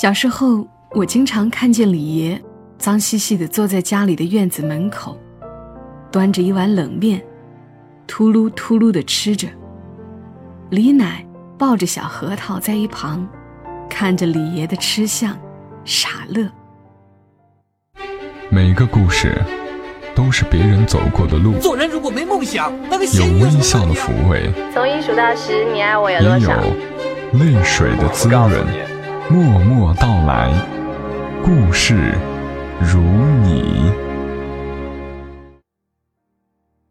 小时候，我经常看见李爷脏兮兮的坐在家里的院子门口，端着一碗冷面，秃噜秃噜的吃着。李奶抱着小核桃在一旁，看着李爷的吃相，傻乐。每个故事都是别人走过的路，做人如果没梦想，那个有微笑的抚慰，从一数到十，你爱我有也多少？有泪水的滋润。默默到来，故事如你。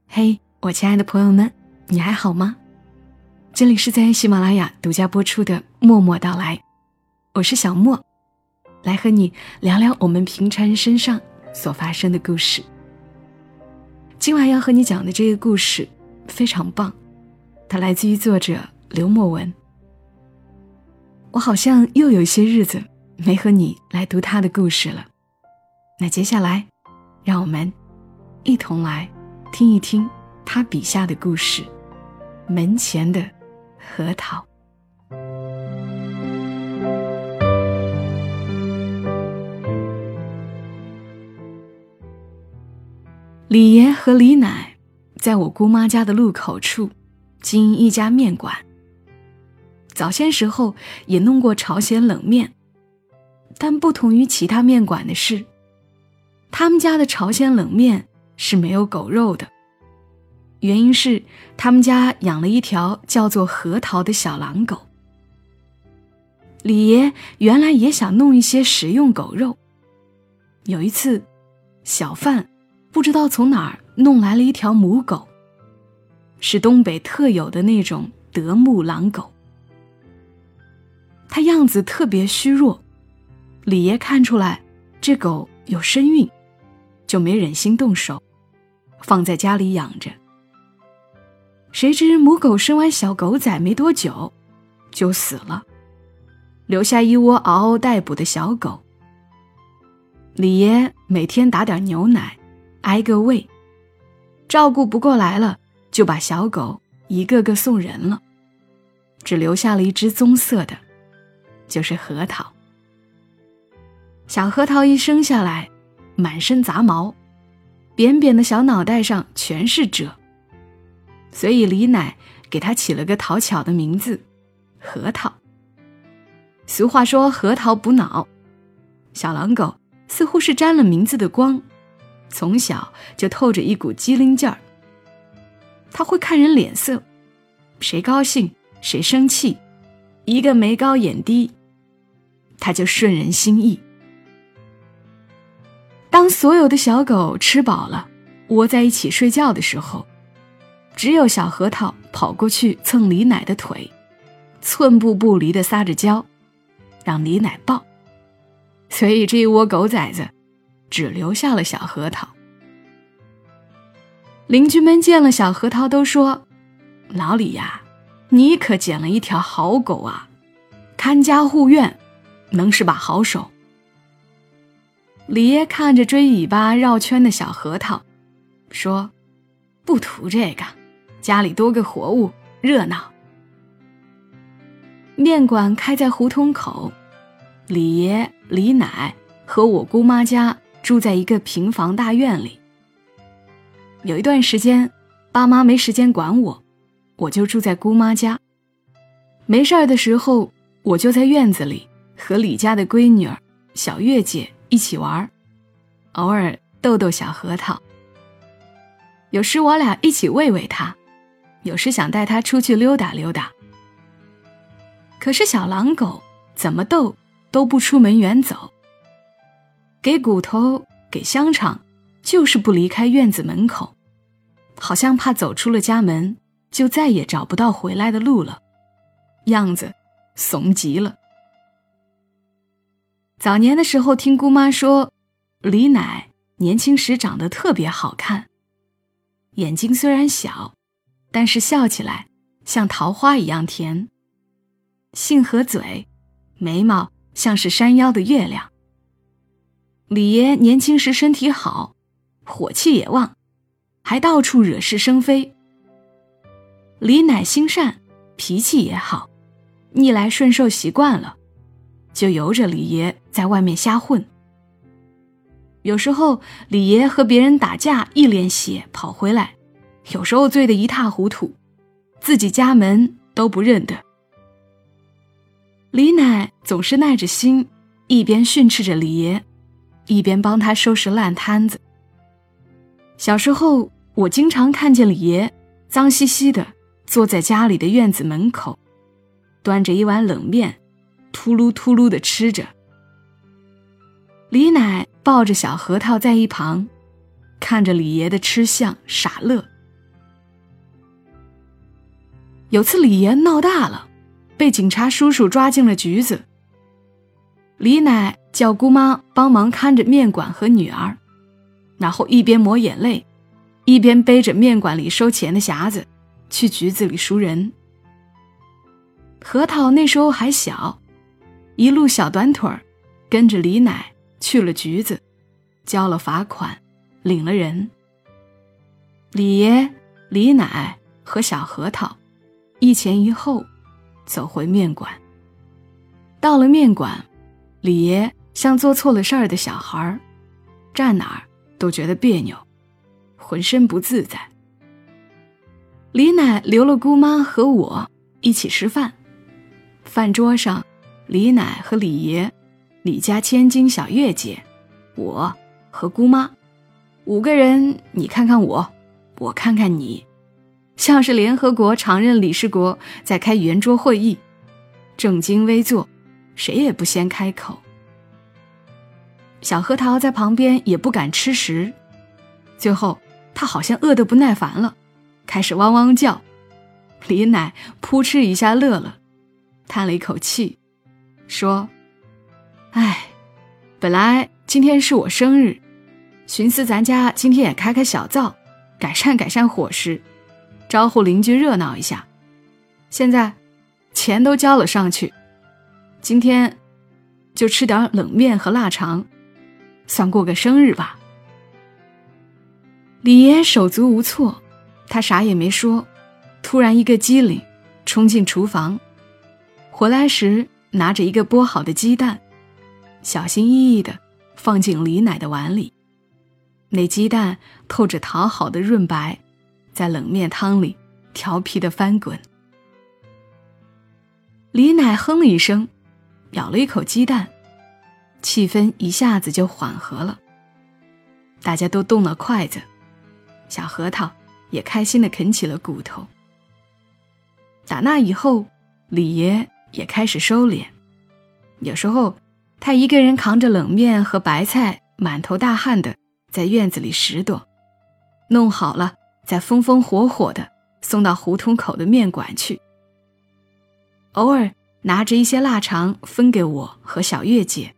嘿，我亲爱的朋友们，你还好吗？这里是在喜马拉雅独家播出的《默默到来》，我是小莫，来和你聊聊我们平常人身上所发生的故事。今晚要和你讲的这个故事非常棒，它来自于作者刘墨文。我好像又有些日子没和你来读他的故事了，那接下来，让我们一同来听一听他笔下的故事——门前的核桃。李爷和李奶在我姑妈家的路口处经营一家面馆。早先时候也弄过朝鲜冷面，但不同于其他面馆的是，他们家的朝鲜冷面是没有狗肉的。原因是他们家养了一条叫做核桃的小狼狗。李爷原来也想弄一些食用狗肉。有一次，小贩不知道从哪儿弄来了一条母狗，是东北特有的那种德牧狼狗。它样子特别虚弱，李爷看出来这狗有身孕，就没忍心动手，放在家里养着。谁知母狗生完小狗崽没多久，就死了，留下一窝嗷嗷待哺的小狗。李爷每天打点牛奶，挨个喂，照顾不过来了，就把小狗一个个送人了，只留下了一只棕色的。就是核桃。小核桃一生下来，满身杂毛，扁扁的小脑袋上全是褶，所以李奶给他起了个讨巧的名字——核桃。俗话说“核桃补脑”，小狼狗似乎是沾了名字的光，从小就透着一股机灵劲儿。他会看人脸色，谁高兴谁生气，一个眉高眼低。他就顺人心意。当所有的小狗吃饱了，窝在一起睡觉的时候，只有小核桃跑过去蹭李奶的腿，寸步不离的撒着娇，让李奶抱。所以这一窝狗崽子，只留下了小核桃。邻居们见了小核桃，都说：“老李呀，你可捡了一条好狗啊，看家护院。”能是把好手。李爷看着追尾巴绕圈的小核桃，说：“不图这个，家里多个活物，热闹。”面馆开在胡同口，李爷、李奶和我姑妈家住在一个平房大院里。有一段时间，爸妈没时间管我，我就住在姑妈家。没事儿的时候，我就在院子里。和李家的闺女儿小月姐一起玩，偶尔逗逗小核桃。有时我俩一起喂喂它，有时想带它出去溜达溜达。可是小狼狗怎么逗都不出门远走，给骨头给香肠，就是不离开院子门口，好像怕走出了家门就再也找不到回来的路了，样子怂极了。早年的时候，听姑妈说，李奶年轻时长得特别好看，眼睛虽然小，但是笑起来像桃花一样甜。杏核嘴，眉毛像是山腰的月亮。李爷年轻时身体好，火气也旺，还到处惹是生非。李奶心善，脾气也好，逆来顺受习惯了。就由着李爷在外面瞎混。有时候李爷和别人打架，一脸血跑回来，有时候醉得一塌糊涂，自己家门都不认得。李奶总是耐着心，一边训斥着李爷，一边帮他收拾烂摊子。小时候，我经常看见李爷脏兮兮的坐在家里的院子门口，端着一碗冷面，秃噜秃噜的吃着。李奶抱着小核桃在一旁，看着李爷的吃相傻乐。有次李爷闹大了。被警察叔叔抓进了局子。李奶叫姑妈帮忙看着面馆和女儿，然后一边抹眼泪，一边背着面馆里收钱的匣子去局子里赎人。核桃那时候还小，一路小短腿儿，跟着李奶去了局子，交了罚款，领了人。李爷、李奶和小核桃，一前一后。走回面馆。到了面馆，李爷像做错了事儿的小孩儿，站哪儿都觉得别扭，浑身不自在。李奶留了姑妈和我一起吃饭，饭桌上，李奶和李爷、李家千金小月姐、我和姑妈五个人，你看看我，我看看你。像是联合国常任理事国在开圆桌会议，正襟危坐，谁也不先开口。小核桃在旁边也不敢吃食，最后他好像饿得不耐烦了，开始汪汪叫。李奶扑哧一下乐了，叹了一口气，说：“哎，本来今天是我生日，寻思咱家今天也开开小灶，改善改善伙食。”招呼邻居热闹一下，现在钱都交了上去，今天就吃点冷面和腊肠，算过个生日吧。李爷手足无措，他啥也没说，突然一个机灵，冲进厨房，回来时拿着一个剥好的鸡蛋，小心翼翼的放进李奶的碗里，那鸡蛋透着讨好的润白。在冷面汤里调皮的翻滚，李奶哼了一声，咬了一口鸡蛋，气氛一下子就缓和了。大家都动了筷子，小核桃也开心的啃起了骨头。打那以后，李爷也开始收敛，有时候他一个人扛着冷面和白菜，满头大汗的在院子里拾掇，弄好了。再风风火火的送到胡同口的面馆去。偶尔拿着一些腊肠分给我和小月姐，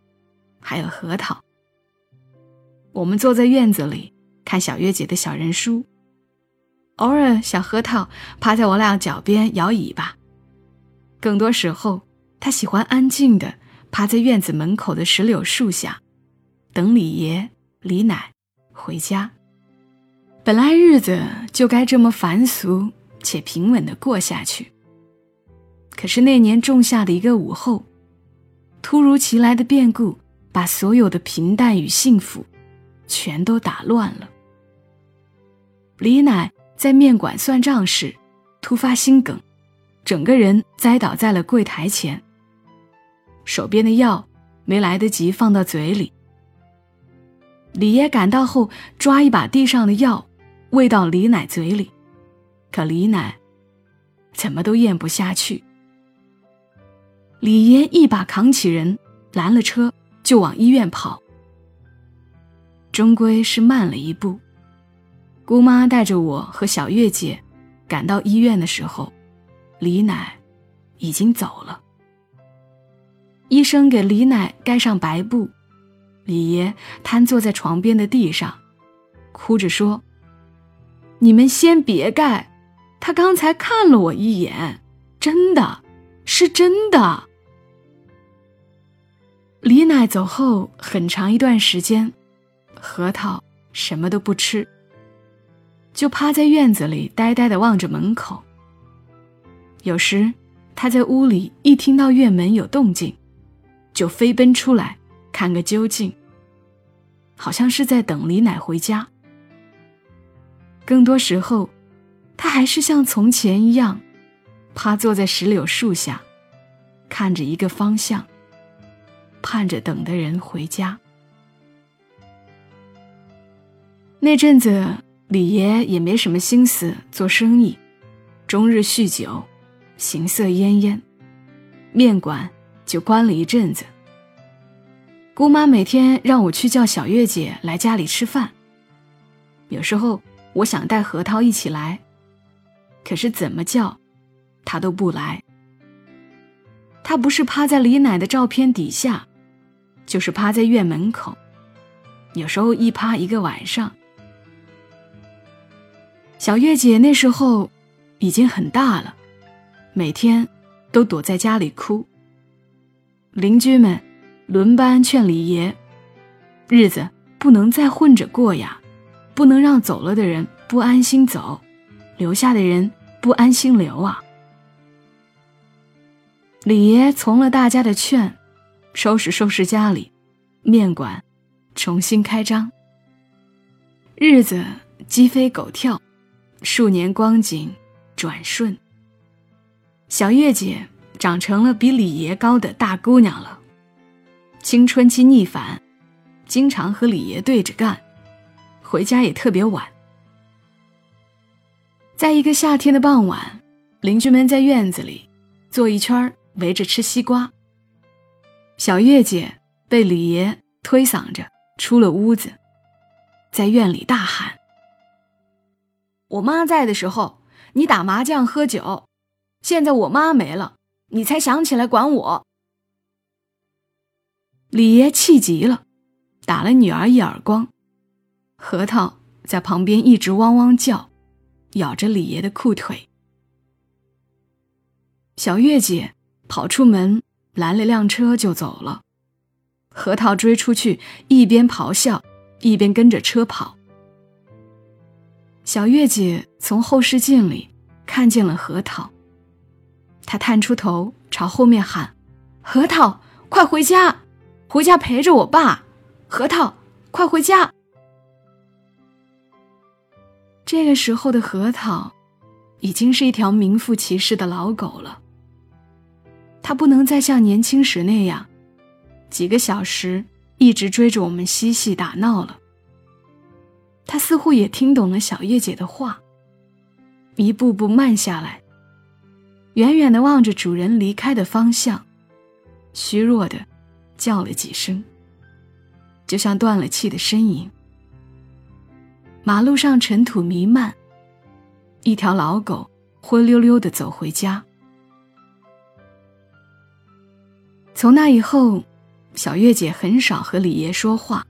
还有核桃。我们坐在院子里看小月姐的小人书，偶尔小核桃趴在我俩脚边摇尾巴。更多时候，他喜欢安静的趴在院子门口的石榴树下，等李爷、李奶回家。本来日子就该这么凡俗且平稳的过下去。可是那年仲夏的一个午后，突如其来的变故把所有的平淡与幸福全都打乱了。李奶在面馆算账时突发心梗，整个人栽倒在了柜台前。手边的药没来得及放到嘴里，李爷赶到后抓一把地上的药。喂到李奶嘴里，可李奶怎么都咽不下去。李爷一把扛起人，拦了车就往医院跑。终归是慢了一步。姑妈带着我和小月姐赶到医院的时候，李奶已经走了。医生给李奶盖上白布，李爷瘫坐在床边的地上，哭着说。你们先别盖，他刚才看了我一眼，真的，是真的。李奶走后很长一段时间，核桃什么都不吃，就趴在院子里呆呆的望着门口。有时他在屋里一听到院门有动静，就飞奔出来看个究竟，好像是在等李奶回家。更多时候，他还是像从前一样，趴坐在石榴树下，看着一个方向，盼着等的人回家。那阵子，李爷也没什么心思做生意，终日酗酒，形色奄奄，面馆就关了一阵子。姑妈每天让我去叫小月姐来家里吃饭，有时候我想带何涛一起来，可是怎么叫，她都不来。她不是趴在李奶的照片底下，就是趴在院门口，有时候一趴一个晚上。小月姐那时候已经很大了，每天都躲在家里哭。邻居们轮班劝李爷：“日子不能再混着过呀，不能让走了的人不安心走，留下的人不安心留啊。”李爷从了大家的劝，收拾收拾家里，面馆重新开张。日子鸡飞狗跳。数年光景转瞬，小月姐长成了比李爷高的大姑娘了。青春期逆反，经常和李爷对着干，回家也特别晚。在一个夏天的傍晚，邻居们在院子里坐一圈围着吃西瓜。小月姐被李爷推搡着出了屋子，在院里大喊。我妈在的时候，你打麻将喝酒；现在我妈没了，你才想起来管我。李爷气急了，打了女儿一耳光。核桃在旁边一直汪汪叫，咬着李爷的裤腿。小月姐跑出门拦了辆车就走了，核桃追出去，一边咆哮，一边跟着车跑。小月姐从后视镜里看见了核桃，他探出头朝后面喊：“核桃，快回家，回家陪着我爸。核桃，快回家。”这个时候的核桃，已经是一条名副其实的老狗了。它不能再像年轻时那样，几个小时一直追着我们嬉戏打闹了。他似乎也听懂了小月姐的话，一步步慢下来，远远的望着主人离开的方向，虚弱的叫了几声，就像断了气的呻吟。马路上尘土弥漫，一条老狗灰溜溜的走回家。从那以后，小月姐很少和李爷说话，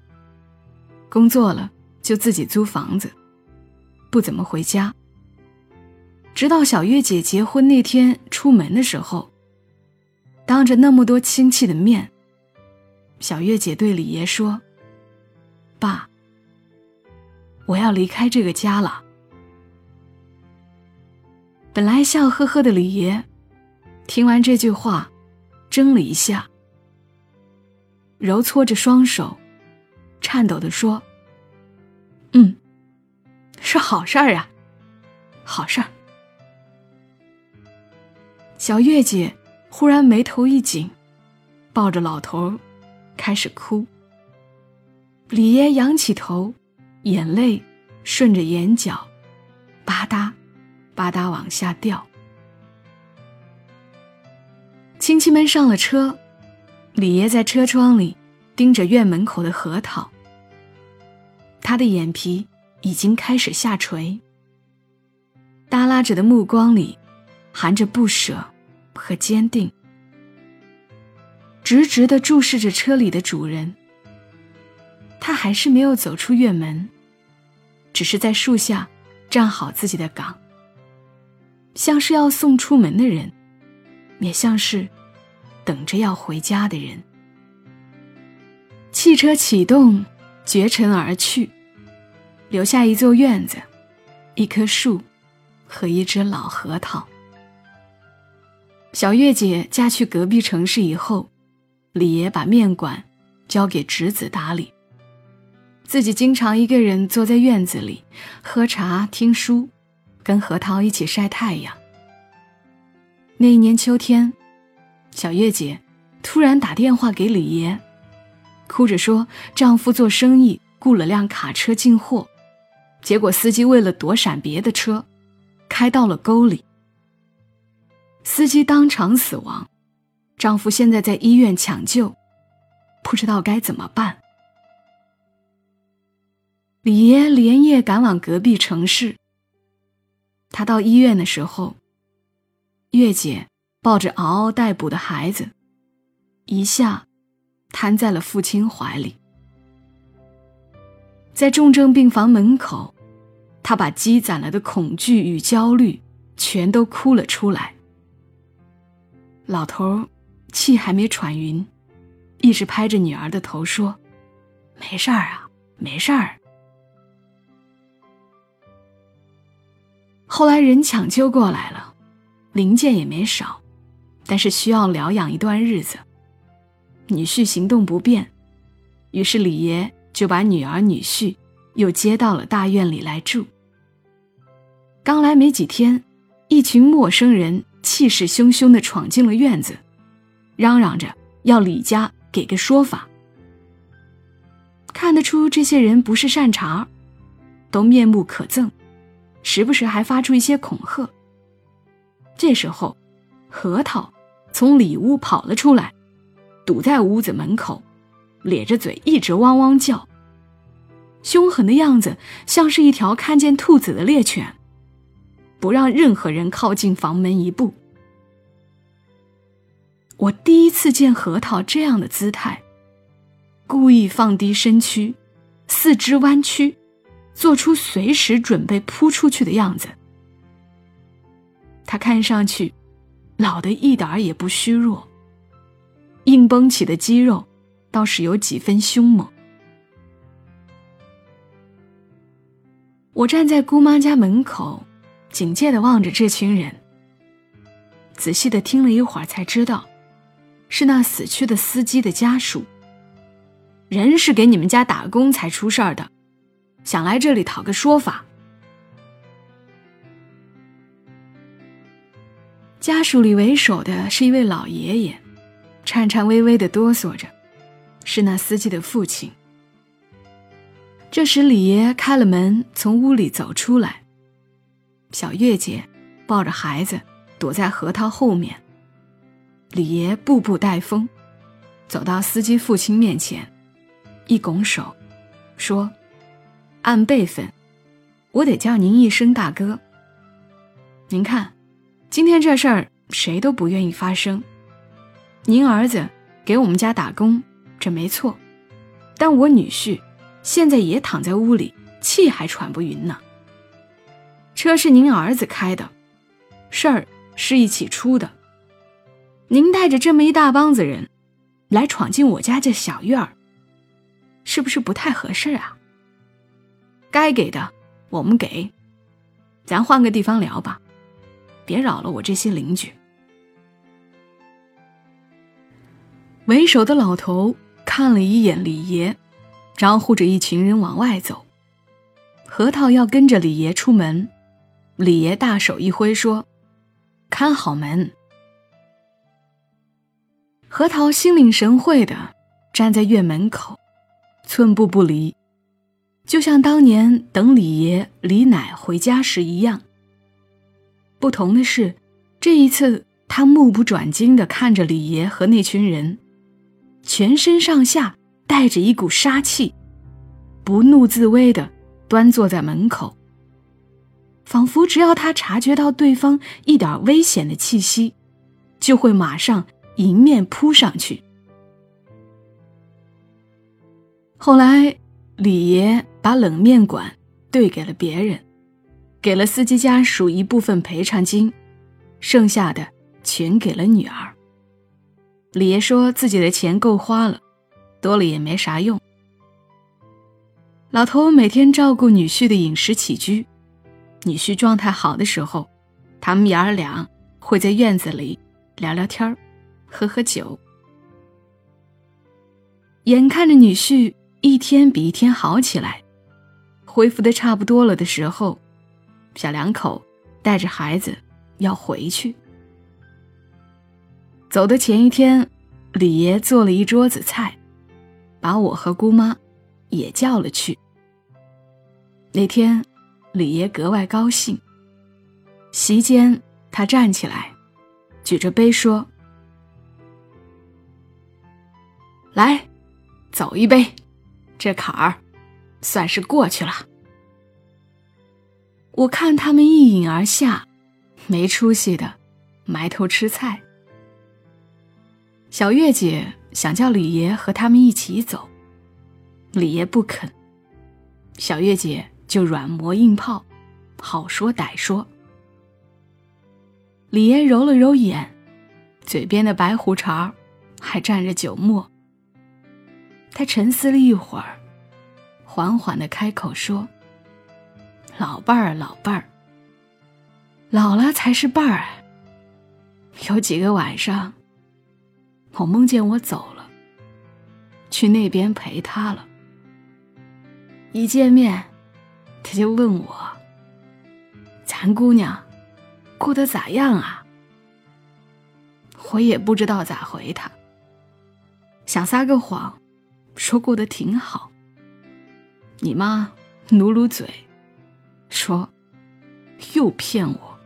工作了。就自己租房子，不怎么回家。直到小月姐结婚那天出门的时候，当着那么多亲戚的面，小月姐对李爷说：“爸，我要离开这个家了。”本来笑呵呵的李爷，听完这句话，怔了一下，揉搓着双手，颤抖地说。嗯，是好事儿啊，好事儿。小月姐忽然眉头一紧，抱着老头开始哭。李爷仰起头，眼泪顺着眼角吧嗒吧嗒往下掉。亲戚们上了车，李爷在车窗里盯着院门口的核桃。他的眼皮已经开始下垂，耷拉着的目光里含着不舍和坚定，直直的注视着车里的主人。他还是没有走出院门，只是在树下站好自己的岗，像是要送出门的人，也像是等着要回家的人。汽车启动，绝尘而去。留下一座院子，一棵树，和一只老核桃。小月姐嫁去隔壁城市以后，李爷把面馆交给侄子打理，自己经常一个人坐在院子里喝茶听书，跟何涛一起晒太阳。那一年秋天，小月姐突然打电话给李爷，哭着说丈夫做生意雇了辆卡车进货，结果司机为了躲闪别的车，开到了沟里，司机当场死亡，丈夫现在在医院抢救，不知道该怎么办。李爷连夜赶往隔壁城市。他到医院的时候。月姐抱着嗷嗷待哺的孩子，一下瘫在了父亲怀里。在重症病房门口，他把积攒了的恐惧与焦虑全都哭了出来。老头气还没喘匀，一直拍着女儿的头说：“没事儿啊，没事儿。”后来人抢救过来了。零件也没少，但是需要疗养一段日子。女婿行动不便，于是李爷就把女儿、女婿又接到了大院里来住。刚来没几天，一群陌生人气势汹汹地闯进了院子，嚷嚷着要李家给个说法。看得出这些人不是善茬，都面目可憎，时不时还发出一些恐吓。这时候，核桃从里屋跑了出来，堵在屋子门口，咧着嘴一直汪汪叫，凶狠的样子像是一条看见兔子的猎犬，不让任何人靠近房门一步。我第一次见核桃这样的姿态，故意放低身躯，四肢弯曲，做出随时准备扑出去的样子。他看上去老的一点儿也不虚弱，硬绷起的肌肉倒是有几分凶猛。我站在姑妈家门口，警戒的望着这群人，仔细的听了一会儿，才知道是那死去的司机的家属。人是给你们家打工才出事儿的，想来这里讨个说法。家属里为首的是一位老爷爷，颤颤巍巍的哆嗦着，是那司机的父亲。这时，李爷开了门，从屋里走出来。小月姐抱着孩子躲在核桃后面。李爷步步带风，走到司机父亲面前，一拱手，说：“按辈分，我得叫您一声大哥。您看。”今天这事儿谁都不愿意发生。您儿子给我们家打工，这没错，但我女婿现在也躺在屋里，气还喘不匀呢。车是您儿子开的，事儿是一起出的。您带着这么一大帮子人来闯进我家这小院儿，是不是不太合适啊？该给的我们给，咱换个地方聊吧。别扰了我这些邻居。为首的老头看了一眼李爷，招呼着一群人往外走。核桃要跟着李爷出门，李爷大手一挥说：“看好门。”核桃心领神会的站在院门口，寸步不离，就像当年等李爷、李奶回家时一样。不同的是，这一次他目不转睛地看着李爷和那群人，全身上下带着一股杀气，不怒自威地端坐在门口，仿佛只要他察觉到对方一点危险的气息，就会马上迎面扑上去。后来，李爷把冷面馆兑给了别人。给了司机家属一部分赔偿金，剩下的全给了女儿。李爷说自己的钱够花了，多了也没啥用。老头每天照顾女婿的饮食起居，女婿状态好的时候，他们爷儿俩会在院子里聊聊天喝喝酒。眼看着女婿一天比一天好起来，恢复的差不多了的时候，小两口带着孩子要回去。走的前一天，李爷做了一桌子菜，把我和姑妈也叫了去。那天，李爷格外高兴。席间，他站起来，举着杯说：“来，走一杯，这坎儿算是过去了。”我看他们一饮而下，没出息的埋头吃菜。小月姐想叫李爷和他们一起走，李爷不肯。小月姐就软磨硬泡，好说歹说。李嫣揉了揉眼，嘴边的白胡茬还沾着酒沫。他沉思了一会儿，缓缓的开口说：“老伴儿，老伴儿，老了才是伴儿。有几个晚上。”我梦见我走了，去那边陪他了。一见面，他就问我：“咱姑娘过得咋样啊？”我也不知道咋回他，想撒个谎，说过得挺好。你妈努努嘴，说又骗我，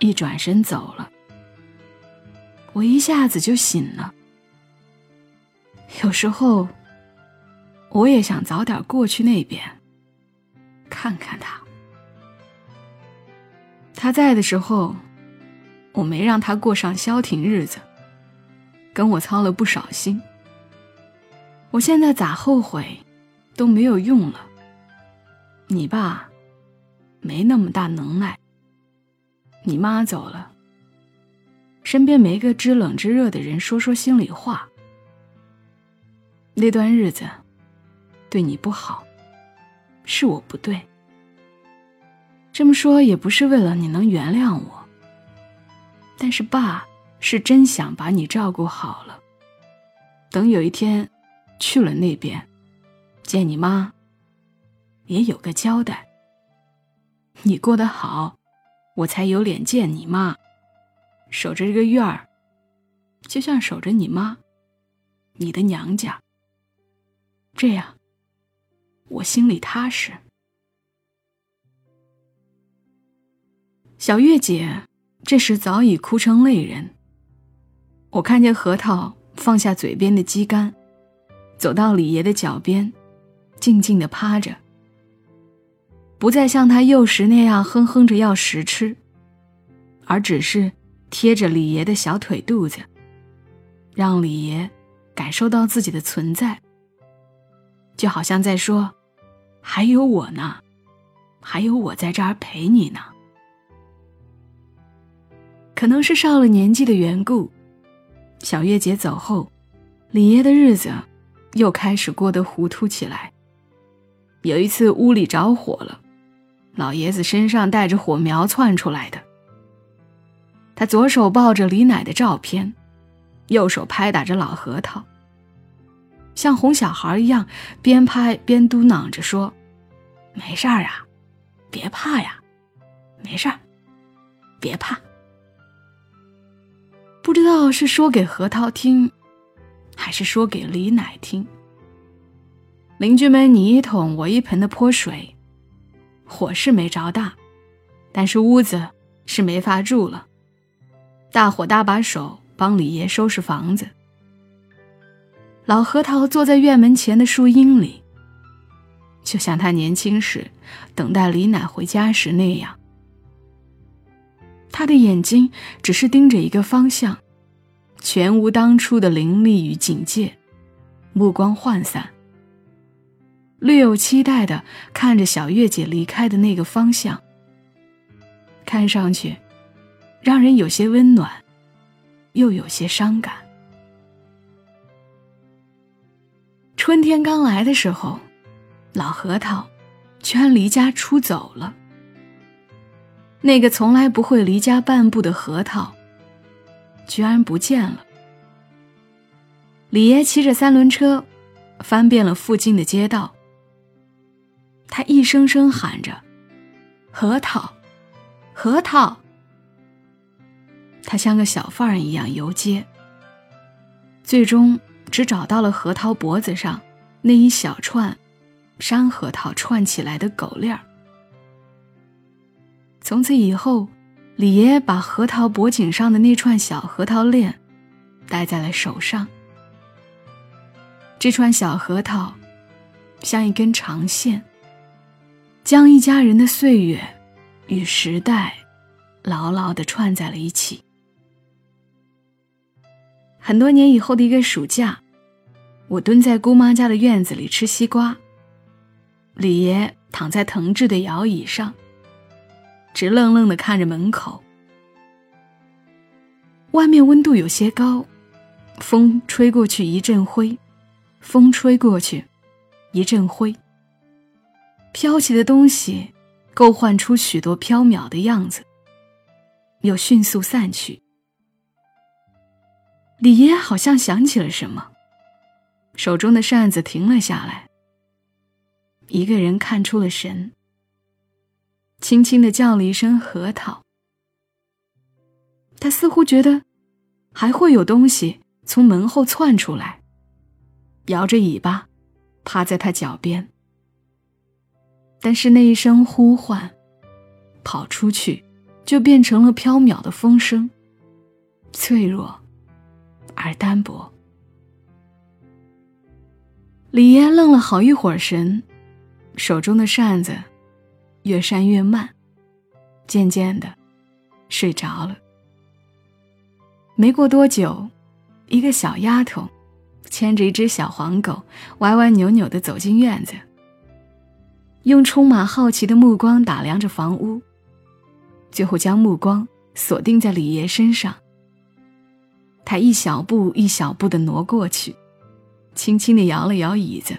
一转身走了。我一下子就醒了。有时候，我也想早点过去那边，看看他。他在的时候，我没让他过上消停日子，跟我操了不少心。我现在咋后悔，都没有用了。你爸，没那么大能耐。你妈走了。身边没个知冷知热的人说说心里话。那段日子，对你不好，是我不对。这么说也不是为了你能原谅我，但是爸是真想把你照顾好了。等有一天去了那边，见你妈，也有个交代。你过得好，我才有脸见你妈。守着这个院儿，就像守着你妈，你的娘家。这样，我心里踏实。小月姐这时早已哭成泪人。我看见核桃放下嘴边的鸡肝，走到李爷的脚边，静静的趴着，不再像他幼时那样哼哼着要食吃，而只是。贴着李爷的小腿肚子，让李爷感受到自己的存在，就好像在说：“还有我呢，还有我在这儿陪你呢。”可能是上了年纪的缘故，小月姐走后，李爷的日子又开始过得糊涂起来。有一次屋里着火了，老爷子身上带着火苗窜出来的。他左手抱着李奶的照片，右手拍打着老核桃，像哄小孩一样，边拍边嘟囔着说：“没事儿啊，别怕呀，没事儿，别怕。”不知道是说给核桃听，还是说给李奶听。邻居们你一桶我一盆的泼水，火是没着大，但是屋子是没法住了。大伙搭把手帮李爷收拾房子。老核桃坐在院门前的树荫里，就像他年轻时等待李奶回家时那样。他的眼睛只是盯着一个方向，全无当初的凌厉与警戒，目光涣散，略有期待的看着小月姐离开的那个方向，看上去。让人有些温暖，又有些伤感。春天刚来的时候，老核桃居然离家出走了。那个从来不会离家半步的核桃，居然不见了。李爷骑着三轮车，翻遍了附近的街道。他一声声喊着：“核桃，核桃。”他像个小贩儿一样游街，最终只找到了核桃脖子上那一小串山核桃串起来的狗链儿。从此以后，李爷把核桃脖颈上的那串小核桃链戴在了手上。这串小核桃，像一根长线，将一家人的岁月与时代牢牢地串在了一起。很多年以后的一个暑假，我蹲在姑妈家的院子里吃西瓜，李爷躺在藤制的摇椅上，直愣愣地看着门口。外面温度有些高，风吹过去一阵灰。风吹过去，一阵灰。飘起的东西，构幻出许多飘渺的样子，又迅速散去。李爷好像想起了什么，手中的扇子停了下来。一个人看出了神，轻轻的叫了一声“核桃”。他似乎觉得，还会有东西从门后窜出来。摇着尾巴，趴在他脚边。但是那一声呼唤，跑出去，就变成了飘渺的风声，脆弱而单薄。李爷愣了好一会儿神，手中的扇子越扇越慢，渐渐的睡着了。没过多久，一个小丫头。牵着一只小黄狗，歪歪扭扭地走进院子，用充满好奇的目光打量着房屋，最后将目光锁定在李爷身上。他一小步一小步地挪过去，轻轻地摇了摇椅子。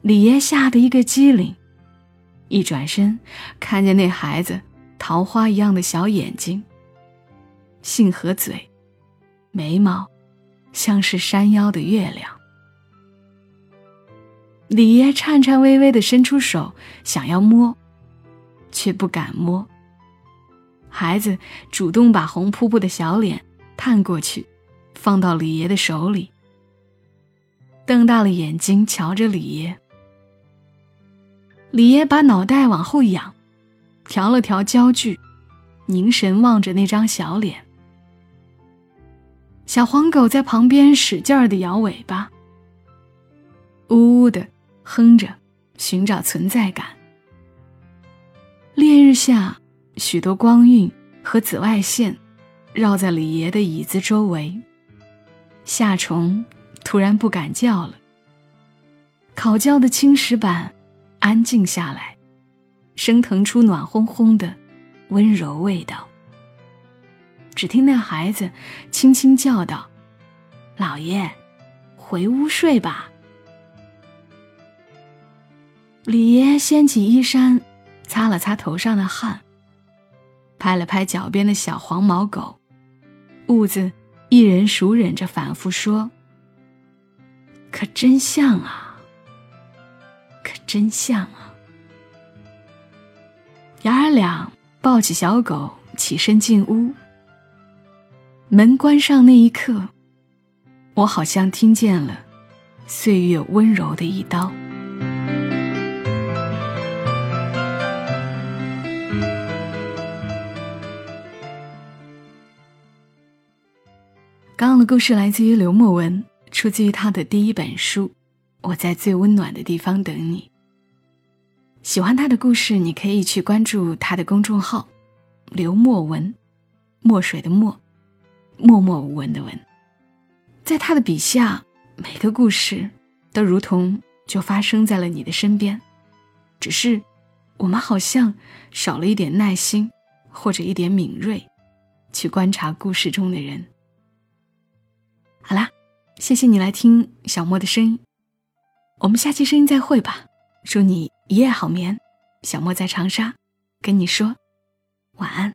李爷吓得一个机灵，一转身，看见那孩子桃花一样的小眼睛，杏核嘴，眉毛。像是山腰的月亮，李爷颤颤巍巍的伸出手，想要摸，却不敢摸。孩子主动把红扑扑的小脸探过去，放到李爷的手里，瞪大了眼睛瞧着李爷。李爷把脑袋往后仰，调了调焦距，凝神望着那张小脸。小黄狗在旁边使劲儿的摇尾巴，呜呜的哼着，寻找存在感。烈日下，许多光晕和紫外线绕在李爷的椅子周围。夏虫突然不敢叫了。烤焦的青石板安静下来，升腾出暖烘烘的温柔味道。只听那孩子轻轻叫道：“老爷，回屋睡吧。”李爷掀起衣衫，擦了擦头上的汗，拍了拍脚边的小黄毛狗，兀自一人熟忍着，反复说：“可真像啊，可真像啊。”爷儿俩抱起小狗，起身进屋。门关上那一刻，我好像听见了岁月温柔的一刀。刚刚的故事来自于刘墨文，出自于他的第一本书《我在最温暖的地方等你》。喜欢他的故事，你可以去关注他的公众号“刘墨文”，墨水的墨。默默无闻的文，在他的笔下，每个故事都如同就发生在了你的身边，只是我们好像少了一点耐心，或者一点敏锐，去观察故事中的人。好啦，谢谢你来听小莫的声音，我们下期声音再会吧。祝你一夜好眠，小莫在长沙，跟你说晚安。